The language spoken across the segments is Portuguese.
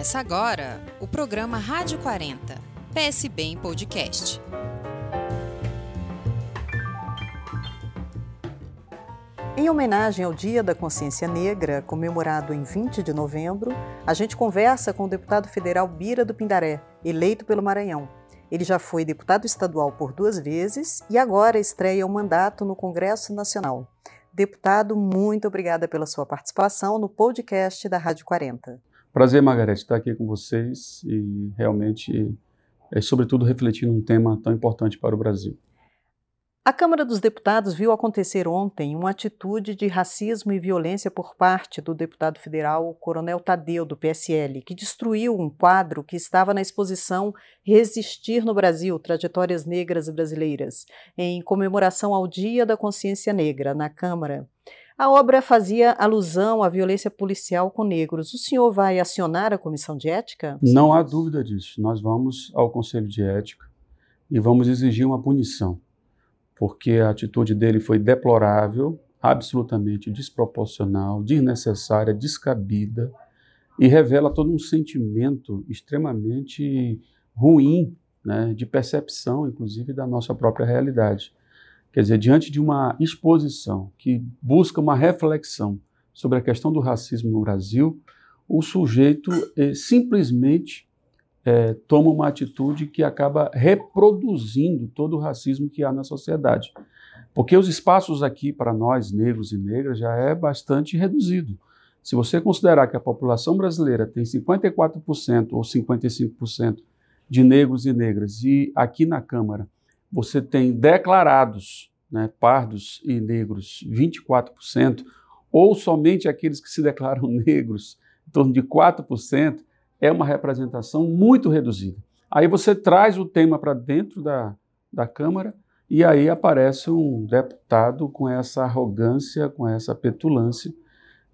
Começa agora o programa Rádio 40, PSB em podcast. Em homenagem ao Dia da Consciência Negra, comemorado em 20 de novembro, a gente conversa com o deputado federal Bira do Pindaré, eleito pelo Maranhão. Ele já foi deputado estadual por duas vezes e agora estreia o um mandato no Congresso Nacional. Deputado, muito obrigada pela sua participação no podcast da Rádio 40. Prazer, Margarete, estar aqui com vocês e realmente, é, sobretudo, refletir um tema tão importante para o Brasil. A Câmara dos Deputados viu acontecer ontem uma atitude de racismo e violência por parte do deputado federal Coronel Tadeu, do PSL, que destruiu um quadro que estava na exposição Resistir no Brasil Trajetórias Negras Brasileiras, em comemoração ao Dia da Consciência Negra, na Câmara. A obra fazia alusão à violência policial com negros. O senhor vai acionar a comissão de ética? Não há dúvida disso. Nós vamos ao Conselho de Ética e vamos exigir uma punição, porque a atitude dele foi deplorável, absolutamente desproporcional, desnecessária, descabida e revela todo um sentimento extremamente ruim, né, de percepção, inclusive, da nossa própria realidade. Quer dizer, diante de uma exposição que busca uma reflexão sobre a questão do racismo no Brasil, o sujeito eh, simplesmente eh, toma uma atitude que acaba reproduzindo todo o racismo que há na sociedade. Porque os espaços aqui para nós, negros e negras, já é bastante reduzido. Se você considerar que a população brasileira tem 54% ou 55% de negros e negras, e aqui na Câmara você tem declarados, né, pardos e negros, 24%, ou somente aqueles que se declaram negros, em torno de 4%, é uma representação muito reduzida. Aí você traz o tema para dentro da, da Câmara e aí aparece um deputado com essa arrogância, com essa petulância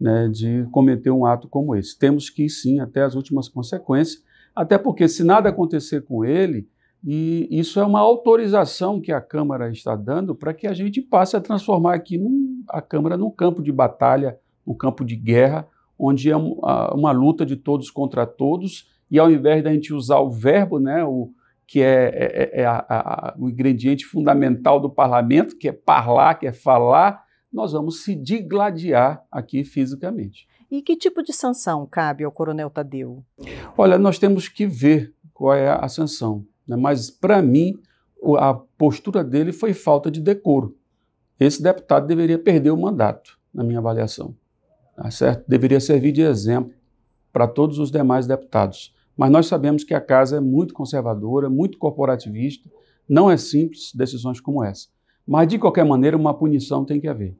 né, de cometer um ato como esse. Temos que ir sim até as últimas consequências, até porque se nada acontecer com ele, e isso é uma autorização que a Câmara está dando para que a gente passe a transformar aqui num, a Câmara num campo de batalha, num campo de guerra, onde é uma, uma luta de todos contra todos, e ao invés da gente usar o verbo, né, o, que é, é, é, é a, a, o ingrediente fundamental do parlamento, que é falar, que é falar, nós vamos se digladiar aqui fisicamente. E que tipo de sanção cabe ao Coronel Tadeu? Olha, nós temos que ver qual é a sanção. Né? Mas, para mim, a postura dele foi falta de decoro. Esse deputado deveria perder o mandato, na minha avaliação. Tá certo? Deveria servir de exemplo para todos os demais deputados. Mas nós sabemos que a casa é muito conservadora, muito corporativista, não é simples decisões como essa. Mas, de qualquer maneira, uma punição tem que haver.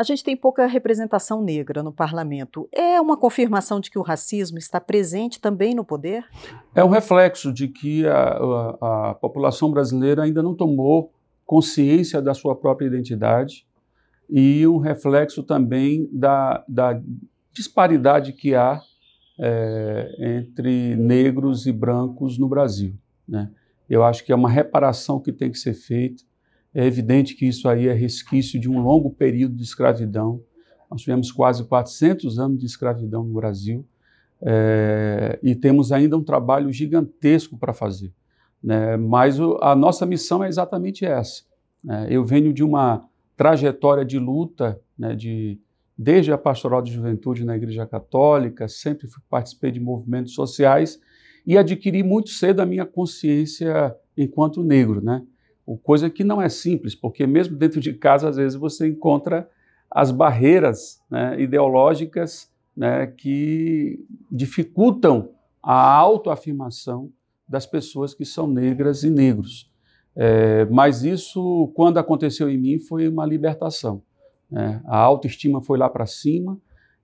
A gente tem pouca representação negra no parlamento. É uma confirmação de que o racismo está presente também no poder? É um reflexo de que a, a, a população brasileira ainda não tomou consciência da sua própria identidade e um reflexo também da, da disparidade que há é, entre negros e brancos no Brasil. Né? Eu acho que é uma reparação que tem que ser feita é evidente que isso aí é resquício de um longo período de escravidão. Nós tivemos quase 400 anos de escravidão no Brasil é, e temos ainda um trabalho gigantesco para fazer. Né? Mas o, a nossa missão é exatamente essa. Né? Eu venho de uma trajetória de luta, né, de, desde a pastoral de juventude na Igreja Católica, sempre participei de movimentos sociais e adquiri muito cedo a minha consciência enquanto negro, né? Coisa que não é simples, porque mesmo dentro de casa, às vezes, você encontra as barreiras né, ideológicas né, que dificultam a autoafirmação das pessoas que são negras e negros. É, mas isso, quando aconteceu em mim, foi uma libertação. Né? A autoestima foi lá para cima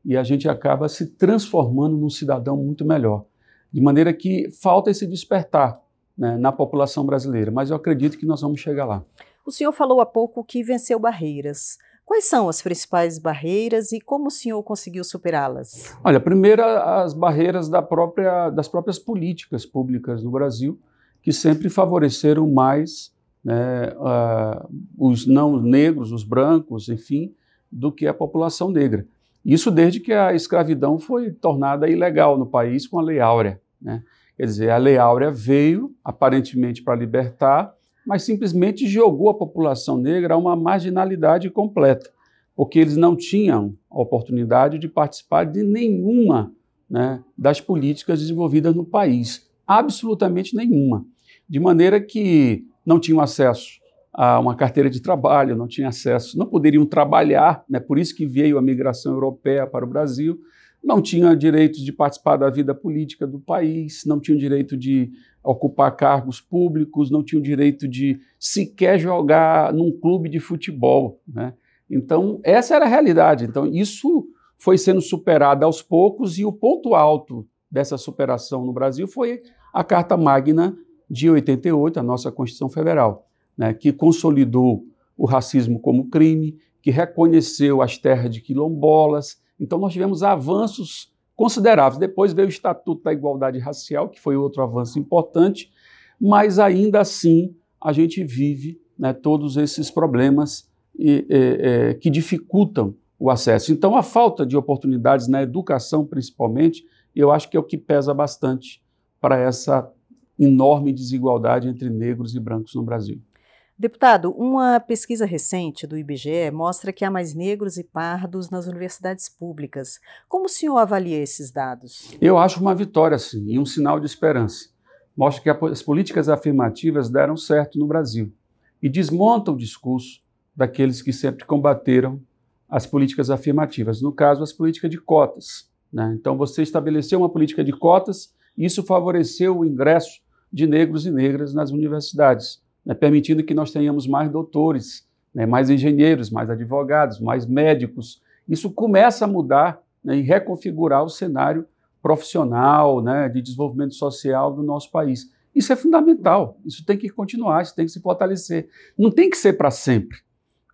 e a gente acaba se transformando num cidadão muito melhor. De maneira que falta esse despertar né, na população brasileira, mas eu acredito que nós vamos chegar lá. O senhor falou há pouco que venceu barreiras. Quais são as principais barreiras e como o senhor conseguiu superá-las? Olha, primeiro as barreiras da própria, das próprias políticas públicas no Brasil, que sempre favoreceram mais né, uh, os não negros, os brancos, enfim, do que a população negra. Isso desde que a escravidão foi tornada ilegal no país com a Lei Áurea. Né? Quer dizer, a Lei Áurea veio aparentemente para libertar, mas simplesmente jogou a população negra a uma marginalidade completa, porque eles não tinham a oportunidade de participar de nenhuma né, das políticas desenvolvidas no país, absolutamente nenhuma. De maneira que não tinham acesso a uma carteira de trabalho, não tinham acesso, não poderiam trabalhar, né, por isso que veio a migração europeia para o Brasil, não tinham direitos de participar da vida política do país, não tinham direito de ocupar cargos públicos, não tinham direito de sequer jogar num clube de futebol. Né? Então, essa era a realidade. Então, isso foi sendo superado aos poucos, e o ponto alto dessa superação no Brasil foi a Carta Magna de 88, a nossa Constituição Federal, né? que consolidou o racismo como crime, que reconheceu as terras de quilombolas. Então, nós tivemos avanços consideráveis. Depois veio o Estatuto da Igualdade Racial, que foi outro avanço importante, mas ainda assim a gente vive né, todos esses problemas e, e, e, que dificultam o acesso. Então, a falta de oportunidades na educação, principalmente, eu acho que é o que pesa bastante para essa enorme desigualdade entre negros e brancos no Brasil. Deputado, uma pesquisa recente do IBGE mostra que há mais negros e pardos nas universidades públicas. Como o senhor avalia esses dados? Eu acho uma vitória, sim, e um sinal de esperança. Mostra que as políticas afirmativas deram certo no Brasil e desmonta o discurso daqueles que sempre combateram as políticas afirmativas, no caso, as políticas de cotas. Né? Então, você estabeleceu uma política de cotas e isso favoreceu o ingresso de negros e negras nas universidades né, permitindo que nós tenhamos mais doutores, né, mais engenheiros, mais advogados, mais médicos. Isso começa a mudar né, e reconfigurar o cenário profissional, né, de desenvolvimento social do nosso país. Isso é fundamental, isso tem que continuar, isso tem que se fortalecer. Não tem que ser para sempre,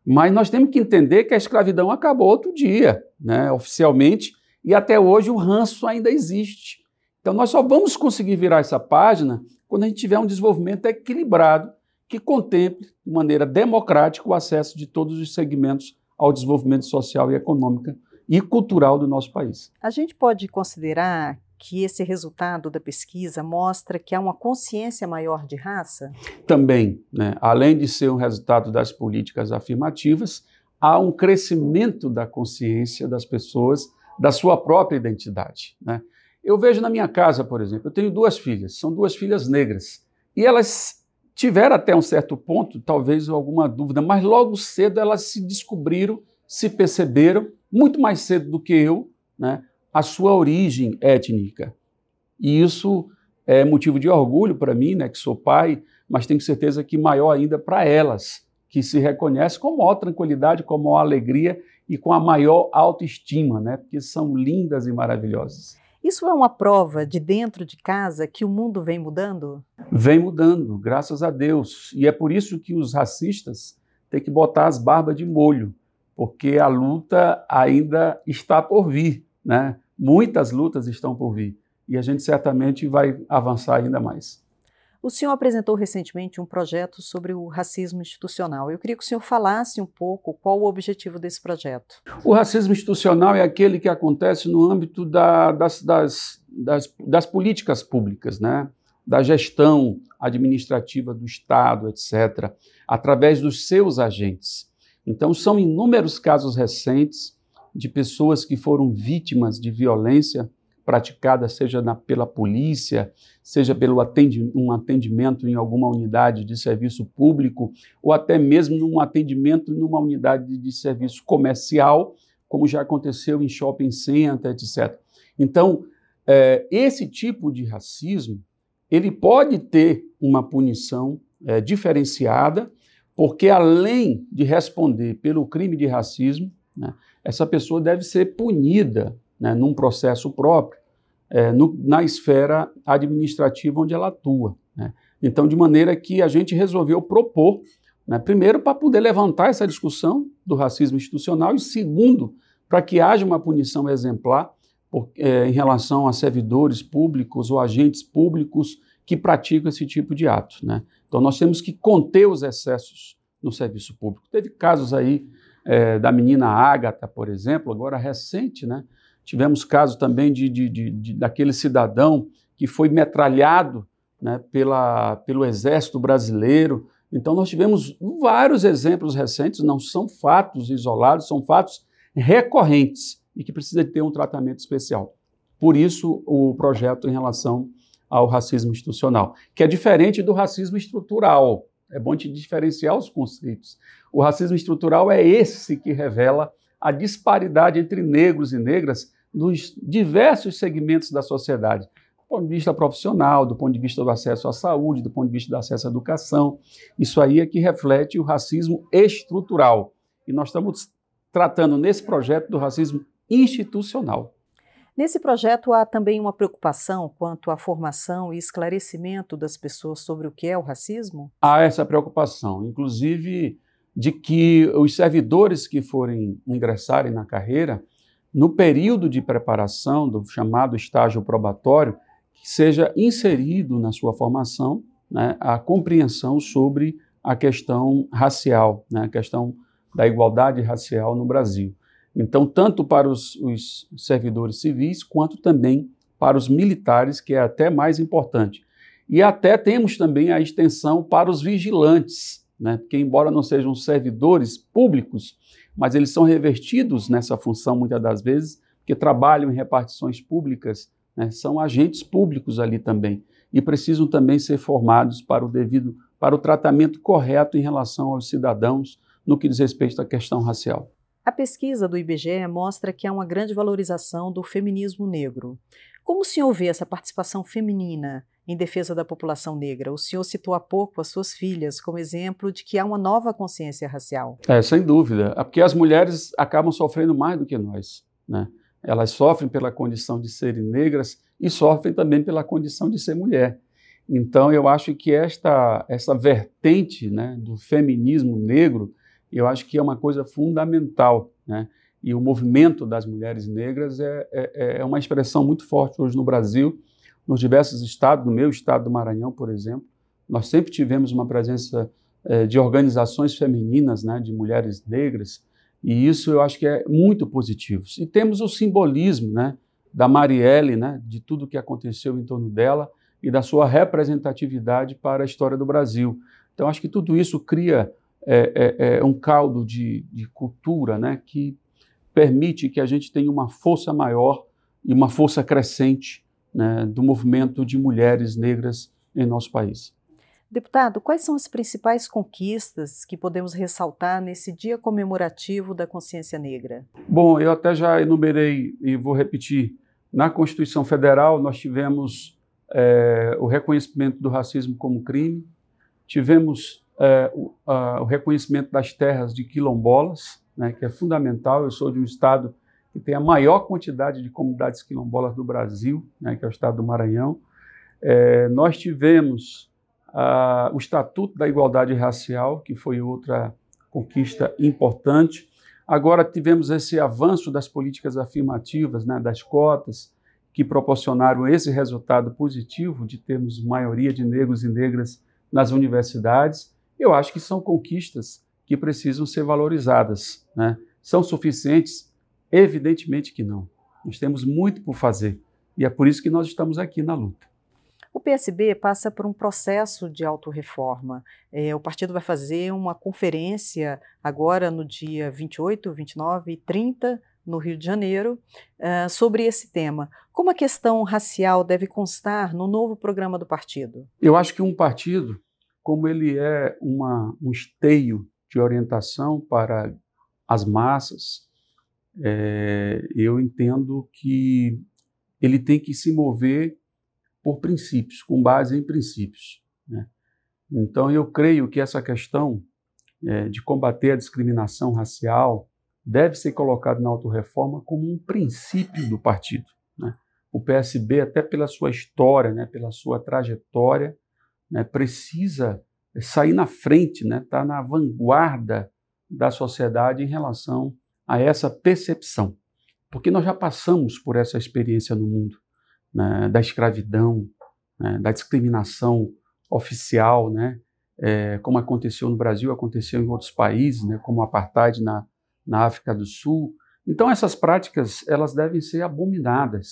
mas nós temos que entender que a escravidão acabou outro dia, né, oficialmente, e até hoje o ranço ainda existe. Então nós só vamos conseguir virar essa página quando a gente tiver um desenvolvimento equilibrado que contemple de maneira democrática o acesso de todos os segmentos ao desenvolvimento social e econômico e cultural do nosso país. A gente pode considerar que esse resultado da pesquisa mostra que há uma consciência maior de raça? Também, né? além de ser um resultado das políticas afirmativas, há um crescimento da consciência das pessoas da sua própria identidade. Né? Eu vejo na minha casa, por exemplo, eu tenho duas filhas, são duas filhas negras, e elas tiveram até um certo ponto, talvez alguma dúvida, mas logo cedo elas se descobriram, se perceberam, muito mais cedo do que eu, né, a sua origem étnica. E isso é motivo de orgulho para mim, né, que sou pai, mas tenho certeza que maior ainda para elas, que se reconhecem com maior tranquilidade, com maior alegria e com a maior autoestima, né, porque são lindas e maravilhosas. Isso é uma prova de dentro de casa que o mundo vem mudando? Vem mudando, graças a Deus. E é por isso que os racistas têm que botar as barbas de molho, porque a luta ainda está por vir, né? Muitas lutas estão por vir e a gente certamente vai avançar ainda mais. O senhor apresentou recentemente um projeto sobre o racismo institucional. Eu queria que o senhor falasse um pouco qual o objetivo desse projeto. O racismo institucional é aquele que acontece no âmbito da, das, das, das, das políticas públicas, né? da gestão administrativa do Estado, etc., através dos seus agentes. Então, são inúmeros casos recentes de pessoas que foram vítimas de violência praticada, seja na, pela polícia, seja pelo atendi um atendimento em alguma unidade de serviço público, ou até mesmo num atendimento numa unidade de serviço comercial, como já aconteceu em shopping center, etc. Então, é, esse tipo de racismo, ele pode ter uma punição é, diferenciada, porque além de responder pelo crime de racismo, né, essa pessoa deve ser punida né, num processo próprio, é, no, na esfera administrativa onde ela atua. Né. Então, de maneira que a gente resolveu propor, né, primeiro, para poder levantar essa discussão do racismo institucional, e segundo, para que haja uma punição exemplar por, é, em relação a servidores públicos ou agentes públicos que praticam esse tipo de ato. Né. Então, nós temos que conter os excessos no serviço público. Teve casos aí é, da menina Ágata, por exemplo, agora recente, né? Tivemos caso também de, de, de, de daquele cidadão que foi metralhado né, pela, pelo exército brasileiro. Então, nós tivemos vários exemplos recentes, não são fatos isolados, são fatos recorrentes e que precisa ter um tratamento especial. Por isso, o projeto em relação ao racismo institucional, que é diferente do racismo estrutural. É bom te diferenciar os conceitos. O racismo estrutural é esse que revela a disparidade entre negros e negras nos diversos segmentos da sociedade, do ponto de vista profissional, do ponto de vista do acesso à saúde, do ponto de vista do acesso à educação. Isso aí é que reflete o racismo estrutural. E nós estamos tratando nesse projeto do racismo institucional. Nesse projeto há também uma preocupação quanto à formação e esclarecimento das pessoas sobre o que é o racismo? Há essa preocupação, inclusive de que os servidores que forem ingressarem na carreira, no período de preparação do chamado estágio probatório, seja inserido na sua formação né, a compreensão sobre a questão racial, né, a questão da igualdade racial no Brasil. Então, tanto para os, os, servidores civis, quanto também para os militares, que é até mais importante. E até temos também a extensão para os vigilantes, né? porque, embora não sejam servidores públicos, mas eles são revertidos nessa função muitas das vezes, porque trabalham em repartições públicas, né? são agentes públicos ali também, e precisam também ser formados para o devido, para o tratamento correto em relação aos cidadãos no que diz respeito à questão racial. A pesquisa do IBGE mostra que há uma grande valorização do feminismo negro. Como o senhor vê essa participação feminina em defesa da população negra? O senhor citou há pouco as suas filhas como exemplo de que há uma nova consciência racial. É, sem dúvida. É porque as mulheres acabam sofrendo mais do que nós. Né? Elas sofrem pela condição de serem negras e sofrem também pela condição de ser mulher. Então, eu acho que esta, essa vertente né, do feminismo negro eu acho que é uma coisa fundamental. Né? E o movimento das mulheres negras é, é, é, uma expressão muito forte hoje no Brasil, nos diversos estados, no meu estado do Maranhão, por exemplo. Nós sempre tivemos uma presença é, de organizações femininas, né, de mulheres negras, e isso eu acho que é muito positivo. E temos o simbolismo né, da Marielle, né, de tudo que aconteceu em torno dela e da sua representatividade para a história do Brasil. Então, acho que tudo isso cria é, é um caldo de, de cultura né, que permite que a gente tenha uma força maior e uma força crescente né, do movimento de mulheres negras em nosso país. Deputado, quais são as principais conquistas que podemos ressaltar nesse dia comemorativo da consciência negra? Bom, eu até já enumerei e vou repetir. Na Constituição Federal, nós tivemos é, o reconhecimento do racismo como crime, tivemos é, o, a, o, reconhecimento das terras de quilombolas, né, que é fundamental. Eu sou de um estado que tem a maior quantidade de comunidades quilombolas do Brasil, né, que é o estado do Maranhão. É, nós tivemos a, o Estatuto da Igualdade Racial, que foi outra conquista importante. Agora tivemos esse avanço das políticas afirmativas, né, das cotas, que proporcionaram esse resultado positivo de termos maioria de negros e negras nas universidades eu acho que são conquistas que precisam ser valorizadas. Né? São suficientes? Evidentemente que não. Nós temos muito por fazer e é por isso que nós estamos aqui na luta. O PSB passa por um processo de autorreforma. É, o partido vai fazer uma conferência agora no dia 28, 29 e 30 no Rio de Janeiro, uh, sobre esse tema. Como a questão racial deve constar no novo programa do partido? Eu acho que um partido como ele é uma, um esteio de orientação para as massas, é, eu entendo que ele tem que se mover por princípios, com base em princípios. Né? Então, eu creio que essa questão é, de combater a discriminação racial deve ser colocada na autorreforma como um princípio do partido. Né? O PSB, até pela sua história, né, pela sua trajetória, né, precisa sair na frente, né, estar tá na vanguarda da sociedade em relação a essa percepção. Porque nós já passamos por essa experiência no mundo, né, da escravidão, né, da discriminação oficial, né, é, como aconteceu no Brasil, aconteceu em outros países, né, como o apartheid na, na África do Sul. Então essas práticas elas devem ser abominadas,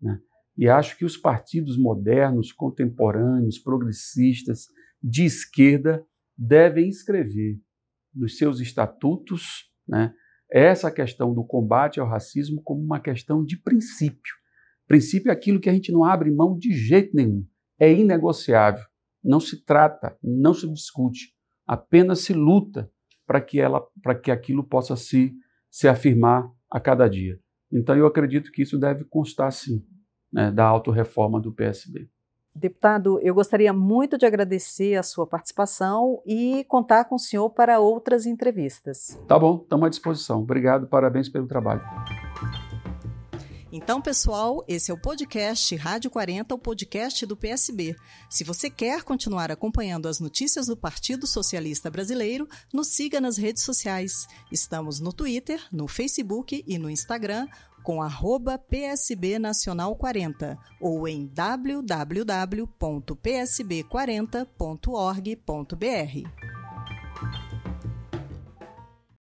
né? E acho que os partidos modernos, contemporâneos, progressistas, de esquerda, devem escrever nos seus estatutos né, essa questão do combate ao racismo como uma questão de princípio. Princípio é aquilo que a gente não abre mão de jeito nenhum, é inegociável. Não se trata, não se discute, apenas se luta para que ela, para que aquilo possa se, se afirmar a cada dia. Então eu acredito que isso deve constar sim né, da autorreforma do PSB. Deputado, eu gostaria muito de agradecer a sua participação e contar com o senhor para outras entrevistas. Tá bom, estamos à disposição. Obrigado, parabéns pelo trabalho. Então, pessoal, esse é o podcast Rádio 40, o podcast do PSB. Se você quer continuar acompanhando as notícias do Partido Socialista Brasileiro, nos siga nas redes sociais. Estamos no Twitter, no Facebook e no Instagram com arroba PSB Nacional 40 ou em www.psb40.org.br.